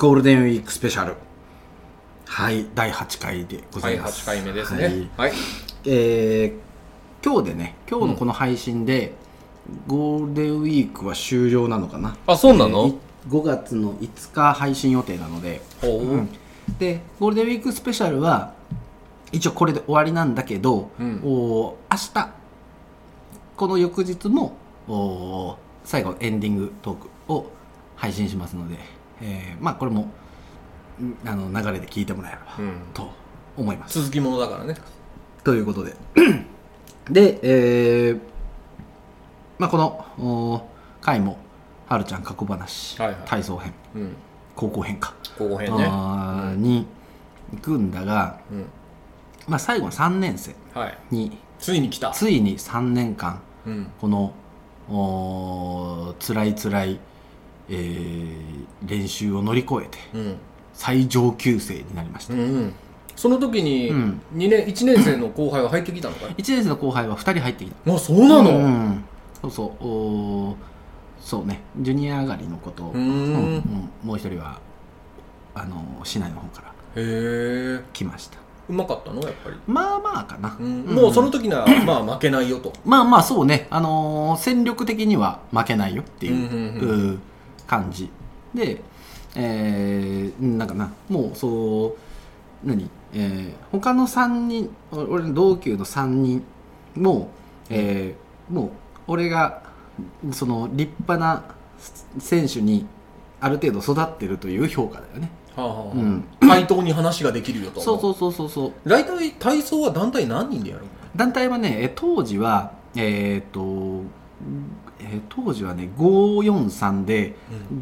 ゴールデンウィークスペシャル。はい第8回でござはいいます、8回目ですね。はい、えー今日でね今日のこの配信で、ゴールデンウィークは終了なのかな。あそうなの、えーい5月の5日配信予定なので、う。ん。でゴールデンウィークスペシャルは一応これで終わりなんだけど、うん。お明日この翌日もお最後エンディングトークを配信しますので、えーまあこれもんあの流れで聞いてもらえればうん。と思います。続きものだからね。ということで。で、えーまあ、このお回も「はるちゃん過去話、はいはい。体操編うん。高校編か、ここ辺ね。に行くんだが、うん。まあ、最後の3年生はい。についに来た。ついに3年間うん。このおー辛い辛い、えー練習を乗り越えてうん。最上級生になりました、うんうん。その時にうん。二年1年生の後輩は入ってきたのかい？1年生の後輩は2人入ってきた。あそうなの、うんそうそう。おーそうね。ジュニア上がりのことを、うーん。うんうん。もう一人はあの市内の方からへえ来ました。うまかったの？やっぱり、まあまあかな、うん。うん。もうその時にはまあ負けないよと。まあまあそうね、あのー戦力的には負けないよっていう,、うんうんう感じ。で、えー、なんかなもうそう何、えー他の3人お俺の同級の3人も、えーもう俺がその立派な選手にある程度育ってるという評価だよね、はあはあ対等に話ができるよとそうそうそうそうそう。大体体操は団体何人でやるの？団体はねえ当時はえっ、と、えー当時はね543で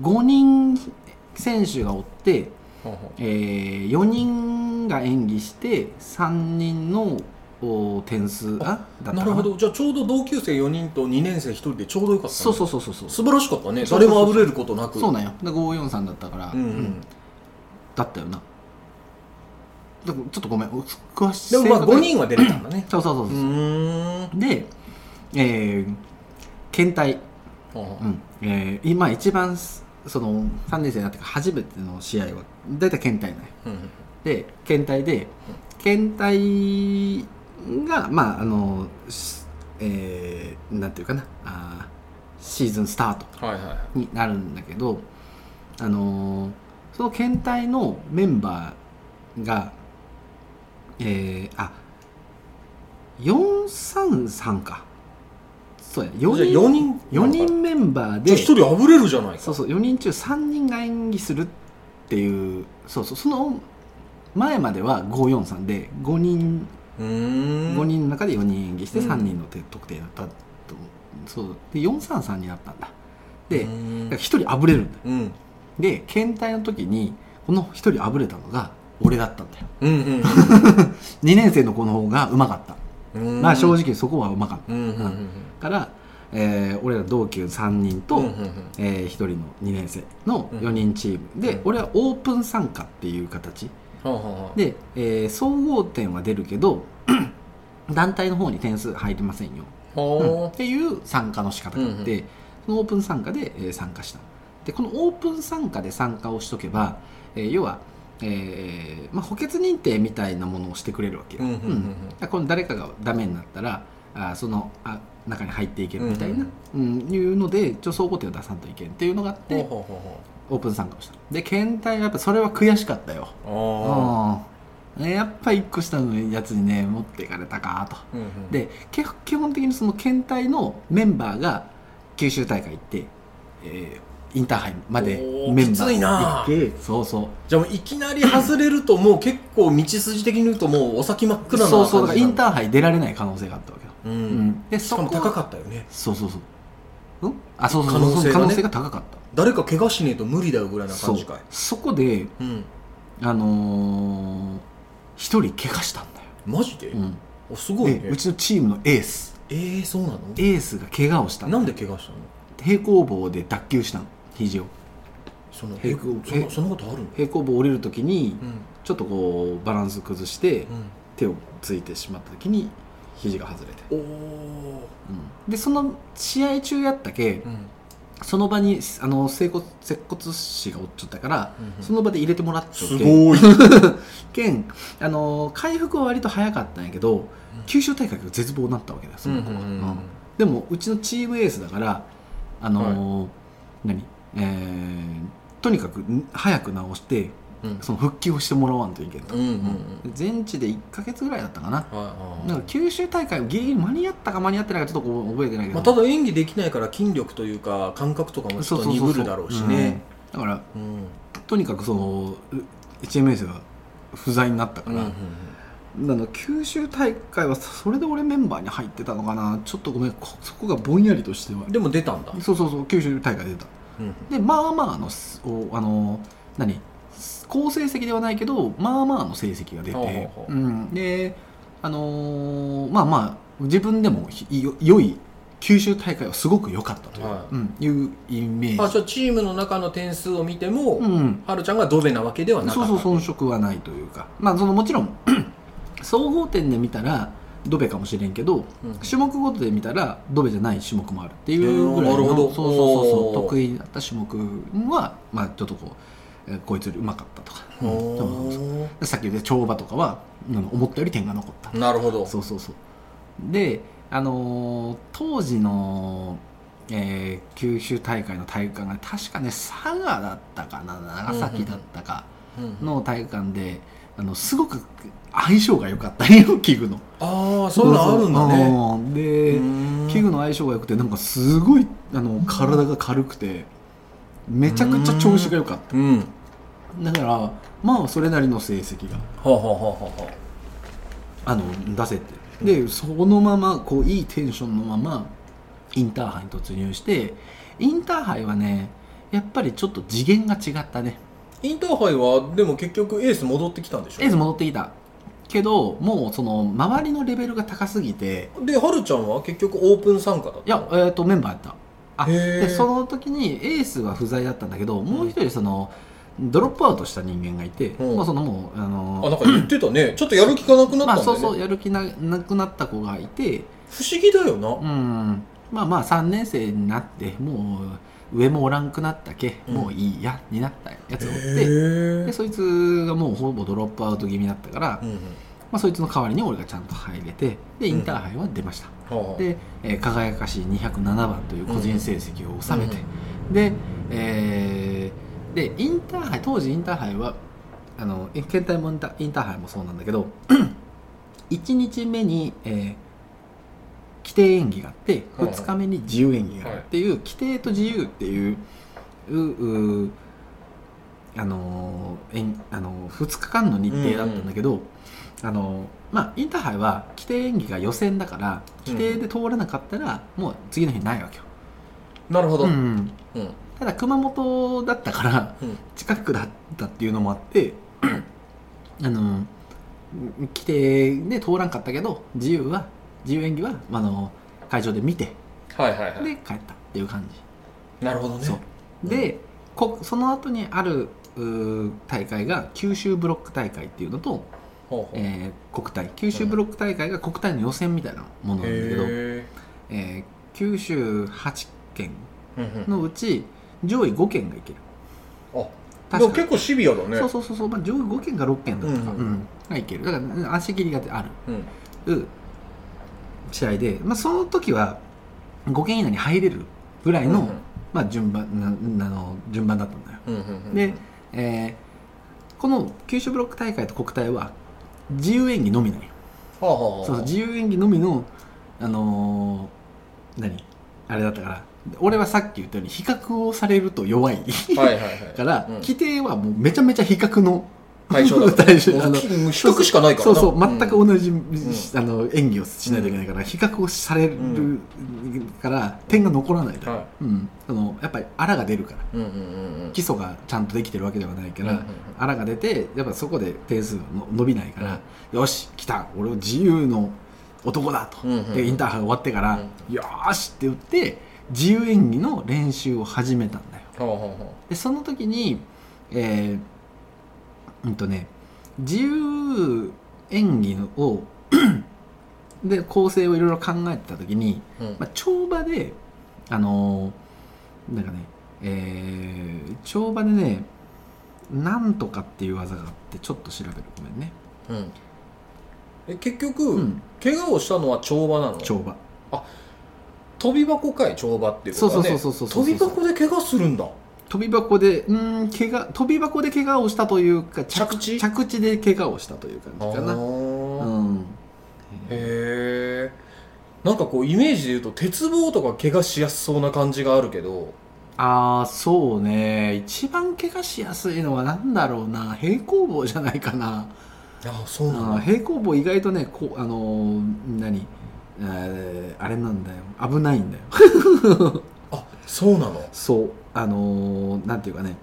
5人選手がおって、はあはえー4人が演技して3人のお点数あだな。るほど。じゃあちょうど同級生4人と2年生1人でちょうどよかった。ねそうそうそうそうそう。素晴らしかったね。誰もあぶれることなく。そうなんよ。で543だったから、うんうん。うん。だったよな。ちょっとごめん。お詳しいでもまあ正確に5人は出れたんだね。そうそうそうう。そう、で、えー、検体。うん。えー、今一番すその3年生になってから初めての試合は大体検体なんよあうん。で検体で検体がまああの、しえー、なんていうかな。あーシーズンスタートはいはいはい。になるんだけどあのーその検体のメンバーがえー、あ433かそうやじゃあ4 4人人4人メンバーで。じゃあ1人あぶれるじゃないか。そうそう4人中3人が演技するっていうそうそうその前までは543で5人うーん。5人の中で4人演技してうん。3人の得得点だったと。そうで433になったんだ。でうーん。1人あぶれるんだよ。うん。で検体の時にこの1人あぶれたのが俺だったんだよ。うんうん 2年生の子の方がうまかった。うんまあ正直そこはうまかった。うんうんうん。から、えー俺ら同級3人と、うんうんうん。え1人の2年生のうん。4人チーム。で、うん。俺はオープン参加っていう形。はあはあはあで、えー総合点は出るけど 団体の方に点数入りませんよ、う。ん。はっていう参加の仕方があって、うんうそのオープン参加で、えー参加した。でこのオープン参加で参加をしとけば、えー要は、えーまあ、補欠認定みたいなものをしてくれるわけよ、この誰かがダメになったらあそのあ中に入っていけるみたいな、うんいうのでちょ総合点を出さんといけんっていうのがあって、オープン参加をした。で検体はやっぱそれは悔しかったよ。やっぱ1個下のやつにね持っていかれたかと。あうんうん。でけ基本的にその検体のメンバーが九州大会行って、えーインターハイまでメンバーな。行ってそうそう。じゃあもういきなり外れるともう結構道筋的に言うともうお先真っ暗なそうそうだからインーターハイ出られない可能性があったわけよ、ううん。んでそこしかも高かったよね。そうそうそう。うん？あそうそう。可能性がね。そう可能性が高かった。誰か怪我しねえと無理だよぐらいなそう感じかい。そこでうん。あのー一人怪我したんだよ、マジで？うん。おすごいね。でうちのチームのエース。えーそうなの？エースが怪我をしたのなんで怪我したの？平行棒で脱臼したの肘を。その平行えそのそんなことあるの？平行棒降りるときにうん。ちょっとこうバランス崩してう手をついてしまったときに肘が外れて、んおおうん。でその試合中やったけうん。その場にあの整骨接骨師がおっちゃったから、うんうん。その場で入れてもらっちゃってすごい。けんあの回復は割と早かったんやけど九州大会が絶望になったわけだよその子は、でもうちのチームエースだからあのー何？えーとにかくん早く治してうん。その復帰をしてもらわんといけんと、うんうんうん。全治で1か月ぐらいだったかな。はいだから九州大会ギリギリ間に合ったか間に合ってないかちょっと覚えてないけど、まあ、ただ演技できないから筋力というか感覚とかもちょっと鈍るだろうしね。うん。だからうん。とにかくそのう HMS が不在になったから、うんうんなの九州大会はそれで俺メンバーに入ってたのかな。ちょっとごめんこそこがぼんやりとしては。うんでも出たんだ。そうそうそう九州大会出た。うんでまあまあのあの何？好成績ではないけどまあまあの成績が出て、であのーまあまあ自分でも良い九州大会はすごく良かったという,、はい。うん、いうイメージ。あじゃあチームの中の点数を見ても、うん、はるちゃんがドベなわけではなかった。そうそう遜色はないというか。まあそのもちろん 総合点で見たらドベかもしれんけど、うん。種目ごとで見たらドベじゃない種目もあるっていうぐらいのそうそうそうそう得意だった種目はまあちょっとこう、えーこいつよりうまかったとか、うんさっき言った跳馬とかは、うん思ったより点が残った。ーなるほど。そうそうそう。であのー当時の、えー九州大会の体育館が確かね佐賀だったかな長崎だったかうん。の体育館で、あのすごく相性が良かったよ器具の。ああそういうのあるんだね。うん。でうん。器具の相性が良くてなんかすごいあの体が軽くてめちゃくちゃ調子が良かっうん。ただからまあそれなりの成績があの出せて。でそのままこういいテンションのままインターハイに突入してインターハイはねやっぱりちょっと次元が違ったねインターハイはでも結局エース戻ってきたんでしょ？エース戻ってきた。けどもうその周りのレベルが高すぎて。ではるちゃんは結局オープン参加だったいや、えー、とメンバーやった。あでその時にエースは不在だったんだけどもう一人そのドロップアウトした人間がいて、うん。まあ、そのもうあのあなんか言ってたね。ちょっとやる気がなくなったんだよね、まあそうそうやる気ななくなった子がいて不思議だよな、うんまあまあ3年生になってもう上もおらんくなったけ、うん。もういいやになったやつがおってへでそいつがもうほぼドロップアウト気味だったから、うんうん。まあ、そいつの代わりに俺がちゃんと入れてでインターハイは出ました、はあで、えー輝かしい207番という個人成績を収めて、で,、えーでインターハイ当時インターハイはあのえ県大もインタインターハイもそうなんだけど 1日目に、えー規定演技があってはい2日目に自由演技があるっていう、規定と自由っていうううあのー演あの2日間の日程だったんだけど、あのまあインターハイは規定演技が予選だから規定で通らなかったらもう次の日ないわけよ、なるほど、ううん。ん。ただ熊本だったからうん。近くだったっていうのもあってあの規定で通らんかったけど自由は自由演技はあの会場で見てはいはいはい。で帰ったっていう感じ、なるほどね。そう。でこその後にある大会が九州ブロック大会っていうのと、ほえー国体。九州ブロック大会が国体の予選みたいなものなんだけど、へえー九州8県のうち上位5県がいける。あ確か結構シビアだね。そうそうそうそう、まあ、上位5県か6県だったか、うんうんがいける。だからうん足切りがあうん。る試合で、まあ、その時は5県以内に入れるぐらいの、うんまあ、順番なあの順番だったんだよ。うんうんうんで、えーこの九州ブロック大会と国体は自由演技のみなんよ。はあはあはあ。そう自由演技のみのあのー何？あれだったから。俺はさっき言ったように比較をされると弱い。はいはいはい。から、うん。規定はもうめちゃめちゃ比較の対象だ 対象。もうあの比較しかないからな。そうそう全くん同じ、あの演技をしないといけないから、比較をされるんから点が残らないと、はうん、そのやっぱりあらが出るから。うんうんうんうん。基礎がちゃんとできてるわけではないから、うんうんうん。あらが出てやっぱそこで点数の伸びないから、よし来た俺は自由の男だと、うんうんでインターハイ終わってから、よーしって言って自由演技の練習を始めたんだよ。でその時にえーうんとね自由演技を で構成をいろいろ考えてた時に、あうん。まあ、跳馬であのーなんかねえー、跳馬でねなんとかっていう技があってちょっと調べる。ごめんね。うん。え結局、うん。怪我をしたのは跳馬なの？跳馬。飛び箱かい跳馬っていうことはね。そうそうそうそうそう。飛び箱で怪我するんだ飛び箱でうん怪我飛び箱で怪我をしたというか着地？着地で怪我をしたという感じかな。あうーん。へえなんかこうイメージで言うと鉄棒とか怪我しやすそうな感じがあるけど。ああそうね。一番怪我しやすいのは何だろうな。平行棒じゃないかな。あそうあー平行棒意外とねこうあのー何？えーあれなんだよ。危ないんだよ。あそうなの？そうあのーなんていうかね、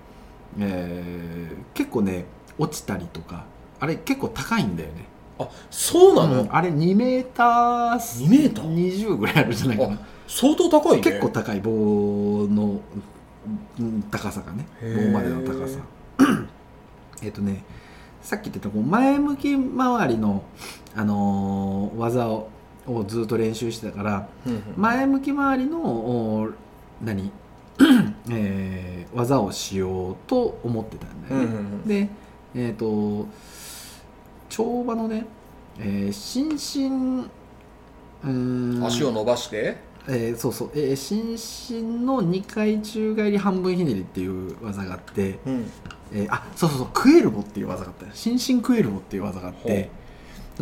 えー結構ね落ちたりとかあれ結構高いんだよね。あそうなの、うんあれ2メーター2メーター？20ぐらいあるんじゃないかな、相当高いね。結構高い棒のうん高さがね棒までの高さ。えっとねさっき言ってたこう前向き回りの、あのー技ををずっと練習してたからうんうん。前向き回りのお何、えー技をしようと思ってたんだよね、うんうんうん。でえっ、と跳馬のね、えー、伸身足を伸ばして？えーそうそう、えー、伸身の2回宙返り半分ひねりっていう技があって、うん。えーあそうそうそう。クエルボっていう技があった。伸身クエルボっていう技があって。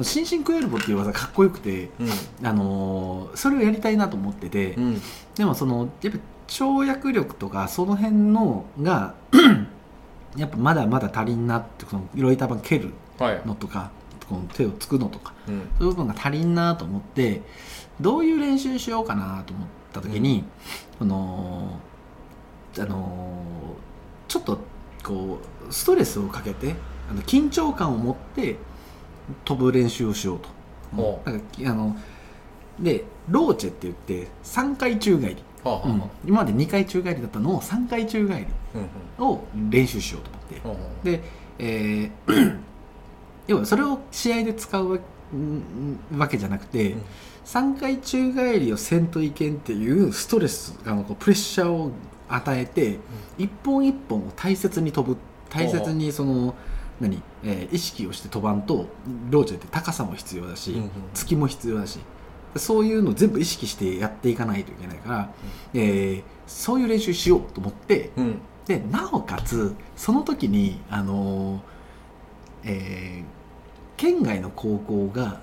伸身クエルボっていう。技かっこよくて、うんあのーそれをやりたいなと思ってて、うんでもそのやっぱ跳躍力とかその辺のが やっぱまだまだ足りんなってこのロイター板蹴るはい、のとかこの手をつくのとかうん。そういう部分が足りんなと思ってどういう練習しようかなと思った時に、そのあのちょっとこうストレスをかけてあの緊張感を持って飛ぶ練習をしようと。ほなんかあのでローチェって言って3回宙返り、はあはあうん。今まで2回宙返りだったのを3回宙返りうんうん。を練習しようと思って。はあはで、えー 要はそれを試合で使うわけじゃなくて、うん。3回宙返りをせんといけんっていうストレスあのこうプレッシャーを与えて、一本一本を大切に飛ぶ大切にその何、えー意識をして飛ばんとローチェって高さも必要だし、うんうん突きも必要だしそういうのを全部意識してやっていかないといけないから、えーそういう練習しようと思って、うん。でなおかつその時にあのーえー県外の高校が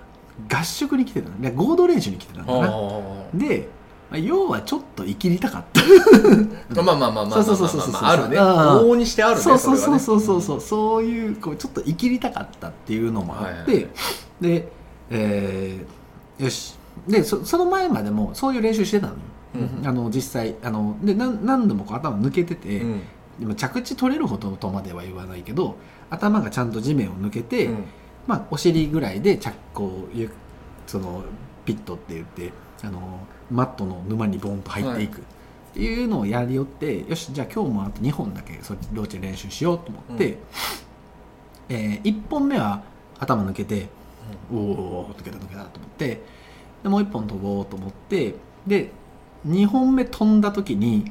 合宿に来てたの。で合同練習に来てたんだな、はで、まあ要はちょっと生きりたかった。あまあまあまあまあまあそうそうそうそうまあまああるね。往々にしてあるねそうそうそうそうそう。そうそういうこうちょっと生きりたかったっていうのもあって、はいはい。で、えーよしでそその前までもそういう練習してたのよ、うん。あの実際あので何何度もこう頭抜けてて、うん。でも着地取れるほどとまでは言わないけど頭がちゃんと地面を抜けて、うん。まあ、お尻ぐらいで着こうゆそのピットって言ってあのマットの沼にボンと入っていく、っていうのをやりよってよしじゃあ今日もあと2本だけそローチェ練習しようと思って、え1本目は頭抜けておお抜けた抜けたと思ってでもう1本飛ぼうと思ってで2本目飛んだ時に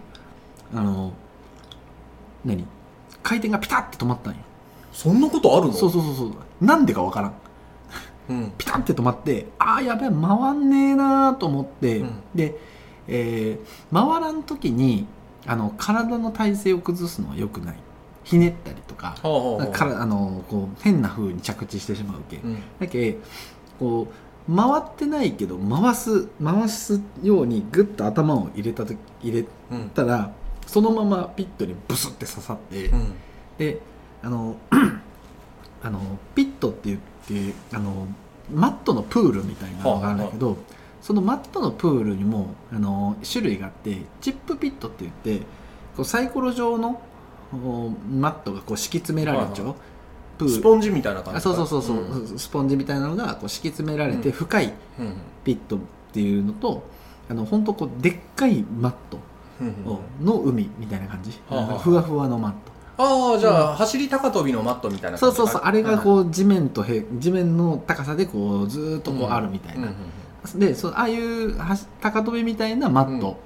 あの何回転がピタッて止まったんよ。そんなことあるの？そうそうそうそう。なんでかわからん。うん。ピタッて止まってああやべえ回んねえなーと思って、うん。で、えー回らん時にあの体の体勢を崩すのは良くない。ひねったりとかからあのこう変な風に着地してしまうけ、うん。だけこう回ってないけど回す回すようにグッと頭を入れた時入れうん。たらそのままピットにブスって刺さって、うん。であの あのピットって言ってあのマットのプールみたいなのがあるんだけど、そのマットのプールにもあの種類があってチップピットって言ってこうサイコロ状のおマットがこう敷き詰められちゃう、はいプールスポンジみたいな感じあそうそうそうそう、うん。スポンジみたいなのがこう敷き詰められてうん。深いうんピットっていうのと、あの本当こうでっかいマットの海みたいな感じ、ふわふわのマット。ああじゃあ走り高跳びのマットみたいなそうそうそう。あれがうこう地面とへ地面の高さでこうずーっとこうあるみたいな、でそうああいう高跳びみたいなマット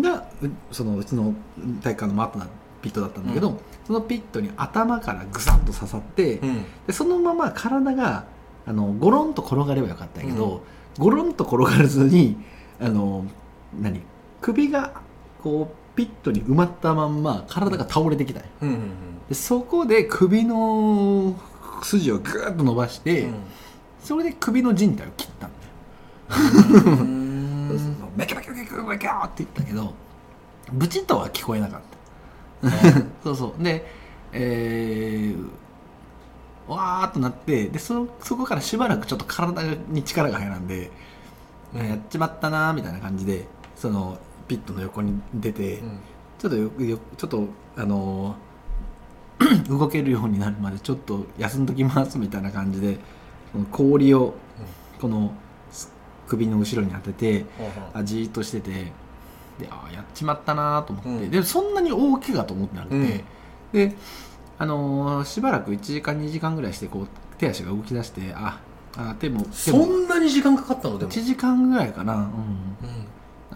が、うそのうちの体育館のマットなピットだったんだけど、うん。そのピットに頭からグサッと刺さって、うん。でそのまま体があのゴロンと転がればよかったんやけど、ゴロンと転がらずにあの何首がこうピットに埋まったまんま体が倒れてきたんそこで首の筋をグーッと伸ばして、うん。それで首の靭帯を切ったんだよ、メキメキメキメキって言ったけどブチッとは聞こえなかった そうそう。でえー、わーっとなってでそそこからしばらくちょっと体に力が入らんで、うんあやっちまったなーみたいな感じでそのピットの横に出て、うん。ちょっとよよちょっとあのー 動けるようになるまでちょっと休んどきますみたいな感じで氷をこのす首の後ろに当ててあじーっとしててであやっちまったなと思って、うん。でそんなに大怪我と思ってなくて、うん。であのーしばらく1時間2時間ぐらいしてこう手足が動き出してああ手も手そもんなに時間かかったの？でも。1時間ぐらいかな、うん、うん。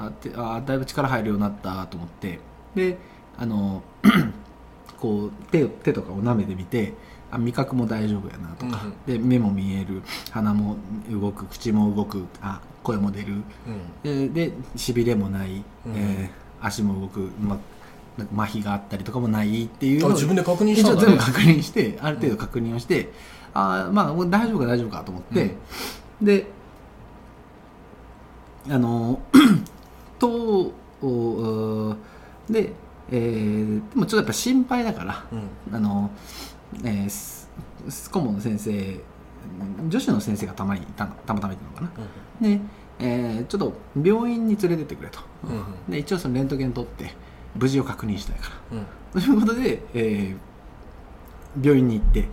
あてあだいぶ力入るようになったと思って。であの こう手を手とかを舐めてみてあ味覚も大丈夫やなとか、で目も見える。鼻も動く。口も動く。あ声も出る。うん。ででしびれもない、うん。えー足も動く、ま、麻痺があったりとかもないっていうのあを自分で確認し一たね。応全部確認してある程度確認をして、あーまあもう大丈夫か大丈夫かと思って、であの とおで、えーでもちょっとやっぱ心配だからうん。あの、えー顧問の先生女子の先生がたまにたたまたまいたのかなで、えーちょっと病院に連れてってくれと、うんで一応そのレントゲン取って無事を確認したいからということで、えー病院に行って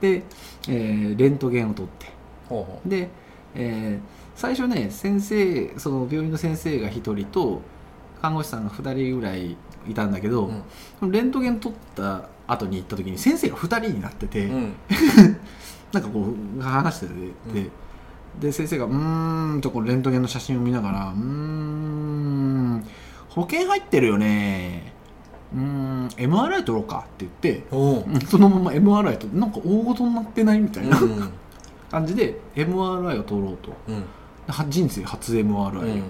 で、えーレントゲンを取ってうで、えー最初ね先生その病院の先生が1人と看護師さんが2人ぐらいいたんだけど、うん。レントゲン取った後に行った時に先生が2人になってて、うん。なんかこう話してて、でで先生が「うーん」とこうレントゲンの写真を見ながら「うーん保険入ってるよね。うーん MRI 撮ろうか」って言って そのまま MRI となんか大事になってないみたいなうん。感じで MRI を取ろうと。人生初 MRI を、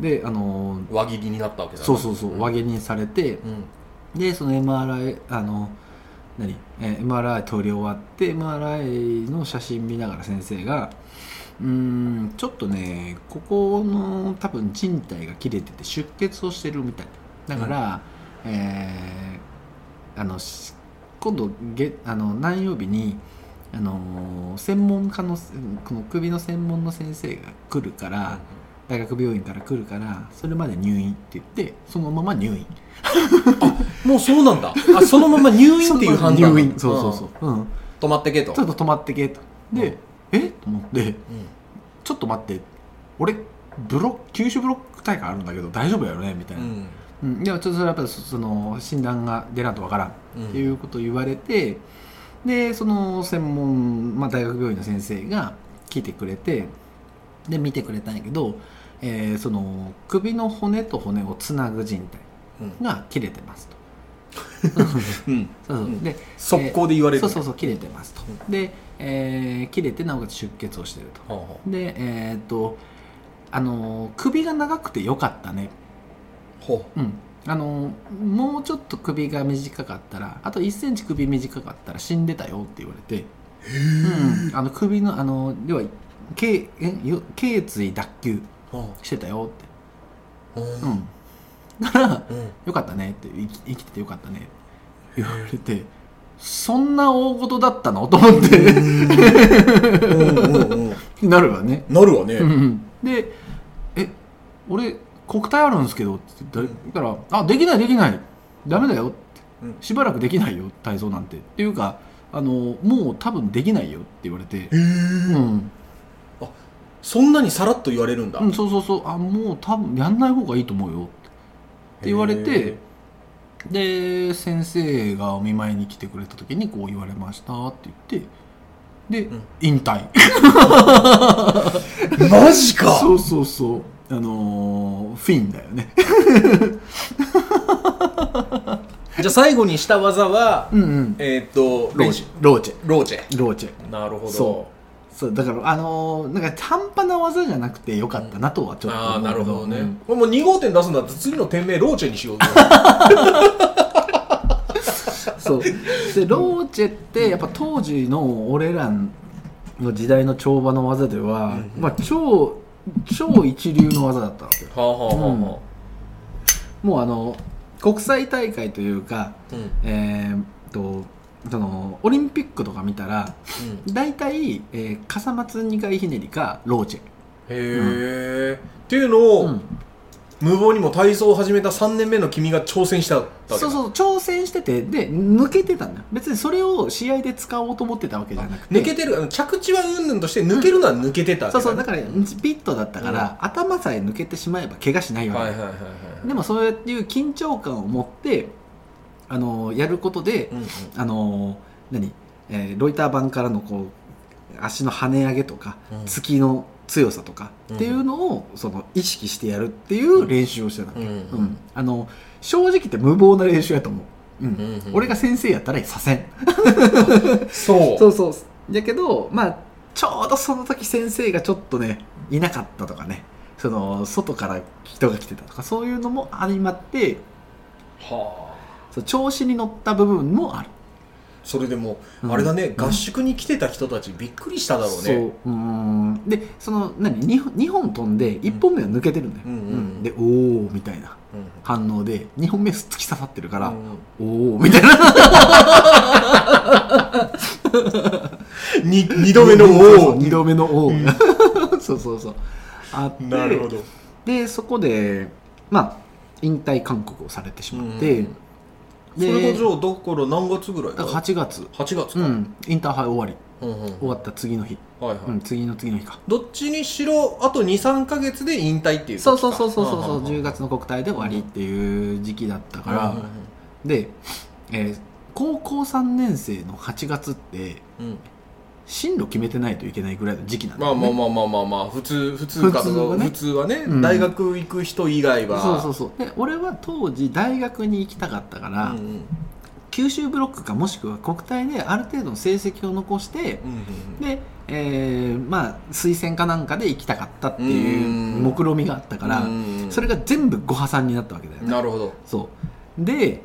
であのー輪切りになったわけだそうそうそう輪切りにされてうん。でその MRI あの何、えー MRI 取り終わって MRI の写真見ながら先生がうーんちょっとねここの多分人体が切れてて出血をしてるみたい。だから、えーあのし今度げあの何曜日にあの専門家のこの首の専門の先生が来るから、大学病院から来るからそれまで入院って言ってそのまま入院。もうそうなんだ。あそのまま入院っていう判断入院。そうそうそう、うん、止まってけと。ちょっと止まってけと。で、うん。え？と思って。ちょっと待って。俺ブロック九州ブロック大会あるんだけど大丈夫やろね？みたいな、うん。うん、でもちょっとそれはやっぱりそその診断が出ないとわからんっていうことを言われて、でその専門、まあ、大学病院の先生が来てくれてで見てくれたんやけど、えーその首の骨と骨をつなぐ靭うん。帯が 切れてますと。うん。そうで速攻で言われるそうそうそう切れてますと、で、えー切れてなおかつ出血をしてると。でえーっとあのー首が長くてよかったね。うほう。ん。あのーもうちょっと首が短かったらあと1センチ首短かったら死んでたよって言われて。うん、あの首のあの要は頸えよ頸椎脱臼してたよって。ううん。うん。だからうん。よかったねって生き生きててよかったねって言われてそんな大事だったの？と思って。なるわね、なるわね。うんで「え俺国体あるんですけど」って言ったら「あできないできない。ダメだよ」って。うん。しばらくできないよ体操なんて。っていうかあのもう多分できないよって言われて。へえうん、そんなにさらっと言われるんだ。うん、そうそうそう。あもう多分やんない方がいいと思うよ。って言われてで先生がお見舞いに来てくれた時にこう言われました。って言ってで、ん。引退。マジか。そうそうそう。あのーフィンだよね。じゃあ最後にした技は、うんうん。えーっとローチェ。ローチェ。ローチェ。ローチェなるほどそそうだからあのーなんか半端な技じゃなくてよかったなとはちょっとああなるほどね、うん。もう2号店出すんだったら次の店名ローチェにしようぜ。そう。でローチェってやっぱ当時の俺らの時代の跳馬の技では、うんまあ、超超一流の技だったわけよ。はあはあはあはもうあの国際大会というかえーっとそのオリンピックとか見たら大体、えー、笠松2回ひねりかローチェ、へえ、っていうのを、うん。無謀にも体操を始めた3年目の君が挑戦したわけだ。そうそう挑戦しててで抜けてたんだよ。別にそれを試合で使おうと思ってたわけじゃなくて。抜けてる着地はうんぬんとして抜けるのは抜けてたわけそうそうだねからピットだったから、頭さえ抜けてしまえば怪我しないわけ、はいはいはいはい。でもそういう緊張感を持ってあのやることで、うんうん。あの何、えーロイター板からのこう足の跳ね上げとか、うん。突きの強さとかうん。っていうのを、その意識してやるっていう練習をしてたわけ、うんうんあの正直言って無謀な練習やと思う、うん。うんうん俺が先生やったらさせん。そう。そうそう。だけどまあちょうどその時先生がちょっとねいなかったとかね。その外から人が来てたとかそういうのも相まってはあそう調子に乗った部分もある。それでも、うん。あれだねうん。合宿に来てた人たちびっくりしただろうそうねうーん。でその何？2, 本2本飛んで1本目は抜けてるんだよ、うんうんうん。でおおみたいな反応で2本目突き刺さってるから、うんおおみたいな。に二度目のお2度目のおお、うん。そうそうそう。あってなるほど。でそこでまあ引退勧告をされてしまって、うんそでれがじゃあだから何月ぐらいだ？から8月、8月か、うん、インターハイ終わり。うんうん終わった次の日、はいはい。うん、次の次の日か。どっちにしろあと23か月で引退っていうそうそうそうそうそうそう。んんん。10月の国体で終わりっていう時期だったから、うんうんで、えー高校3年生の8月ってうんうん進路決めてないといけないぐらいの時期なんだまあまあまあまあまあまあ普通普通か普通はね。普通はね、うん。大学行く人以外は。そうそうそう。で俺は当時大学に行きたかったから、うんうん。九州ブロックかもしくは国体である程度の成績を残してうんで、えーまあ推薦かなんかで行きたかったっていううん目論見があったから、うん。それが全部ご破算になったわけだよね。なるほど。そう。で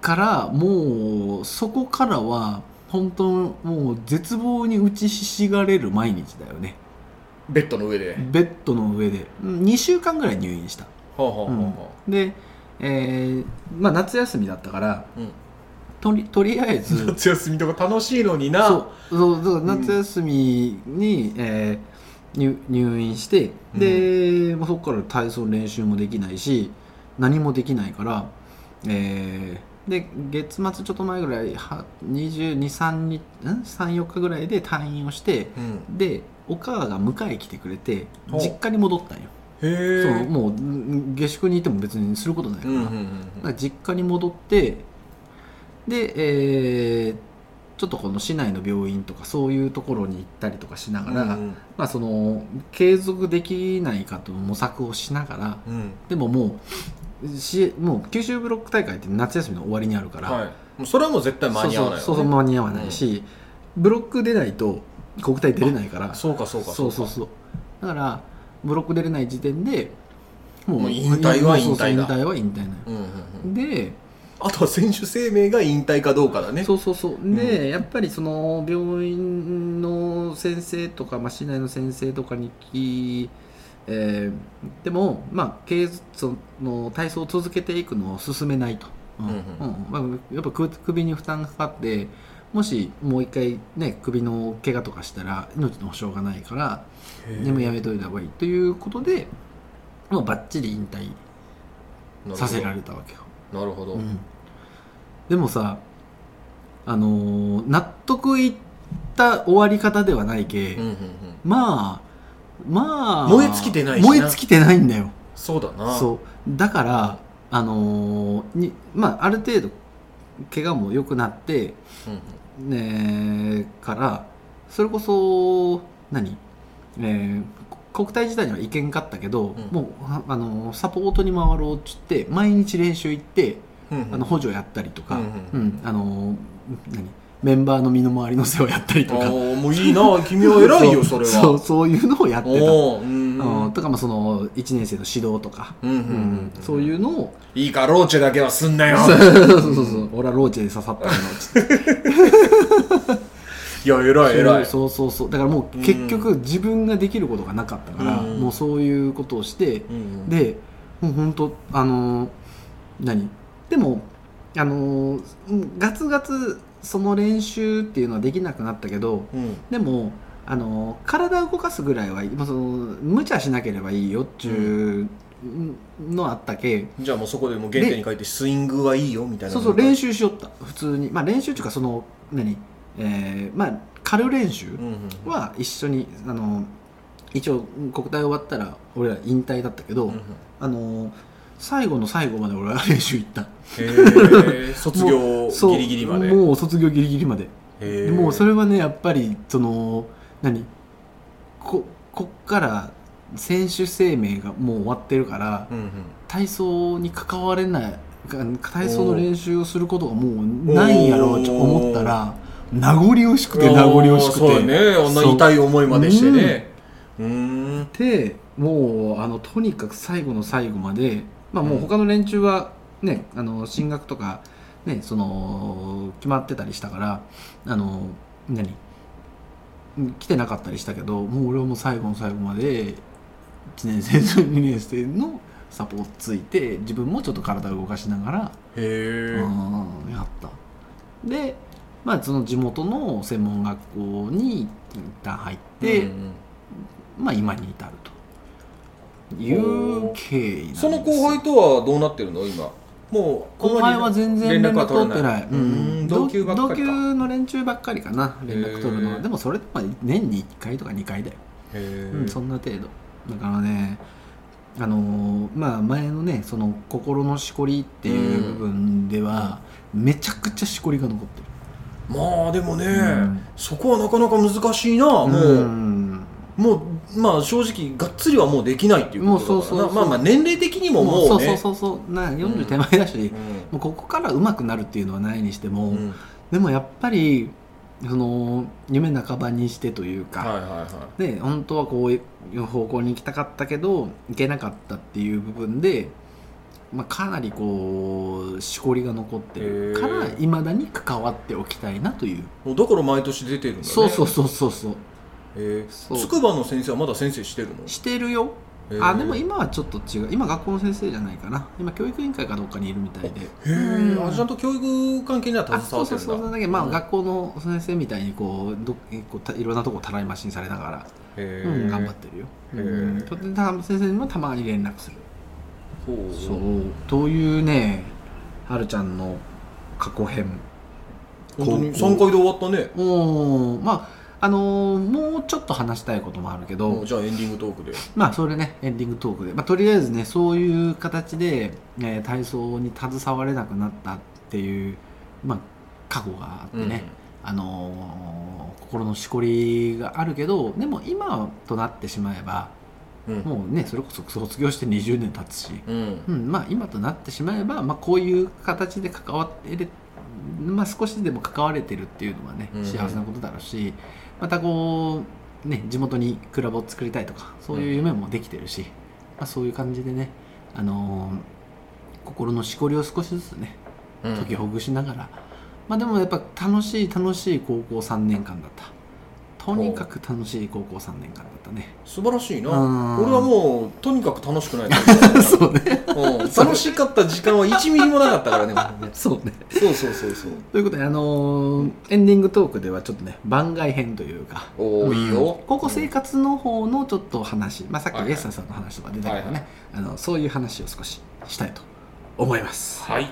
からもうそこからは本当もう絶望に打ちひしがれる毎日だよね。ベッドの上で、ベッドの上で。2週間ぐらい入院した、はあはあはあはで、えーまあ、夏休みだったからあうん。とりとりあえず 夏休みとか楽しいのにな。そうそうだから夏休みに、えー入入院してで、もうそこから体操練習もできないし何もできないから、えーで月末ちょっと前ぐらいは223日ん？34日ぐらいで退院をしてうん。でお母が迎え来てくれて実家に戻ったんよ。へえそうもううん下宿にいても別にすることないから,、うんうんうんだから実家に戻ってで、えーちょっとこの市内の病院とかそういうところに行ったりとかしながら、うん。まあ、その継続できないかと模索をしながらうん。でももうしもう九州ブロック大会って夏休みの終わりにあるから、はい。もうそれはもう絶対間に合わないよね。そうそうそう間に合わないし、ブロック出ないと国体出れないから。そうかそうかか。そうそうそう。だからブロック出れない時点でももう引退は引退だ。引退は引退なのうんうんうん。であとは選手生命が引退かどうかだね。そうそうそう。で、やっぱりその病院の先生とか、まあ、市内の先生とかに聞き、えーでも、まあ、その体操を続けていくのを進めないと、うん。うんうん。まあ、やっぱ首首に負担がかかってもしもう一回ね首の怪我とかしたら命の保証がないからでもやめといた方がいいということでもうバッチリ引退させられたわけよ。なるほど、うん。でもさあのー納得いった終わり方ではないけ、うんうんうん。まあまあ燃え尽きてないしな。燃え尽きてないんだよ。そうだな。そう。だからあのーにまあある程度怪我も良くなってうんねからそれこそ何、えーこ国体自体には行けんかったけど、うん。もうああのサポートに回ろうっつって毎日練習行って、うんうん。あの補助やったりとか、ううんん。あの何？メンバーの身の回りの世話やったりとか。もういいな君は偉いよそれは。そうそういうのをやってた、うん。うんとかまあその1年生の指導とか、うんうんそういうのを。いいかローチェだけはすんなよ。そうそうそう。そう俺はローチェで刺さったの いや偉い偉い。そうそうそうだからもう結局自分ができることがなかったから、うん。もうそういうことをして、うん。でもう本当あのー何？でもあのーガツガツその練習っていうのはできなくなったけどうん。でもあのー体を動かすぐらいはその無茶しなければいいよっちゅうのあったけ、じゃあもうそこでもう原点に書いてスイングはいいよみたいなそうそう練習しよった。普通に。まあ練習っていうかその何？えーまあ軽練習、うんうん。は一緒にあの一応国体終わったら俺ら引退だったけど、うんうん。あの最後の最後まで俺は練習行った。卒業ギリギリまで。もう卒業ギリギリまで、でもうそれはねやっぱりその何？ここっから選手生命がもう終わってるから、うんうん。体操に関われない体操の練習をすることがもうないんやろうと思ったら名残惜しくて名残惜しくて。ね。あんな痛い思いまでしてね。うーん。でもうあのとにかく最後の最後まで、まあ、もう他の連中はね、あの進学とか、ね、その決まってたりしたからあの何？うん来てなかったりしたけどもう俺はもう最後の最後まで1年生と2年生のサポートついて自分もちょっと体を動かしながら、へえうんやった。で、まあ、その地元の専門学校に一旦入って、うん。まあ、今に至るという経緯なんです。その後輩とはどうなってるの？今。もう後輩は全然連絡取ってない、うん。同級ばっかりか。同級の連中ばっかりかな。連絡取るのは。でもそれでも年に1回とか2回だよ、へうん、そんな程度。だからねあのーまあ前のねその心のしこりっていう部分では、めちゃくちゃしこりが残ってる。まあでもね、うん。そこはなかなか難しいなもう、んもうまあ正直がっつりはもうできないっていうことだからな。もうそうそうそう。まあまあ年齢的にももうね。そうそうそうそう。な40手前だし、うん。もうここから上手くなるっていうのはないにしても、うん。でもやっぱりその夢半ばにしてというか、はいはいはい。ね、本当はこういう方向に行きたかったけど行けなかったっていう部分で、まあ、かなりこうしこりが残ってる。かへらーいまだに関わっておきたいなという、もうだから毎年出てるんだね。そうそうそうそうそう。へえそう。筑波の先生はまだ先生してるの？してるよ。へー。あでも今はちょっと違う。今学校の先生じゃないかな今教育委員会かどっかにいるみたいで。へえあちゃんと教育関係にはあ携そうそうわってるんだ。そうだけどまあ、う。ん学校の先生みたいにこうどこうたいろんなとこたらい回しにされながら。へえうん、頑張ってるよ。へー。うん、とでた先生にもたまに連絡する。ほう。そう。というね、はるちゃんの過去編。本当に高校3回で終わったね。おー。まああのーもうちょっと話したいこともあるけど、じゃあエンディングトークで。まあそれねエンディングトークで、まあ、とりあえずねそういう形で、えー体操に携われなくなったっていう、まあ、過去があってね、あのー心のしこりがあるけどでも今となってしまえばうん。もうねそれこそ卒業して20年経つし、うん。うんまあ、今となってしまえば、まあ、こういう形で関わってれ、まあ、少しでも関われてるっていうのはねうん。幸せなことだろうし、またこう、ね、地元にクラブを作りたいとかそういう夢もできてるし、まあ、そういう感じでね、あのー心のしこりを少しずつねうん。解きほぐしながら、まあ、でもやっぱ楽しい楽しい高校3年間だったとにかく楽しい高校3年間だったね。素晴らしいな。うん。俺はもうとにかく楽しくないと そうね。思ううん。楽しかった時間は1ミリもなかったからね そうね。そうそうそうそう。ということで、あのーエンディングトークではちょっとね番外編というかおおいいよ。高校生活の方のちょっと話、まあ、さっきはいはい。エッサさんの話とか出たけどね、はいはい。あのそういう話を少ししたいと思います。はい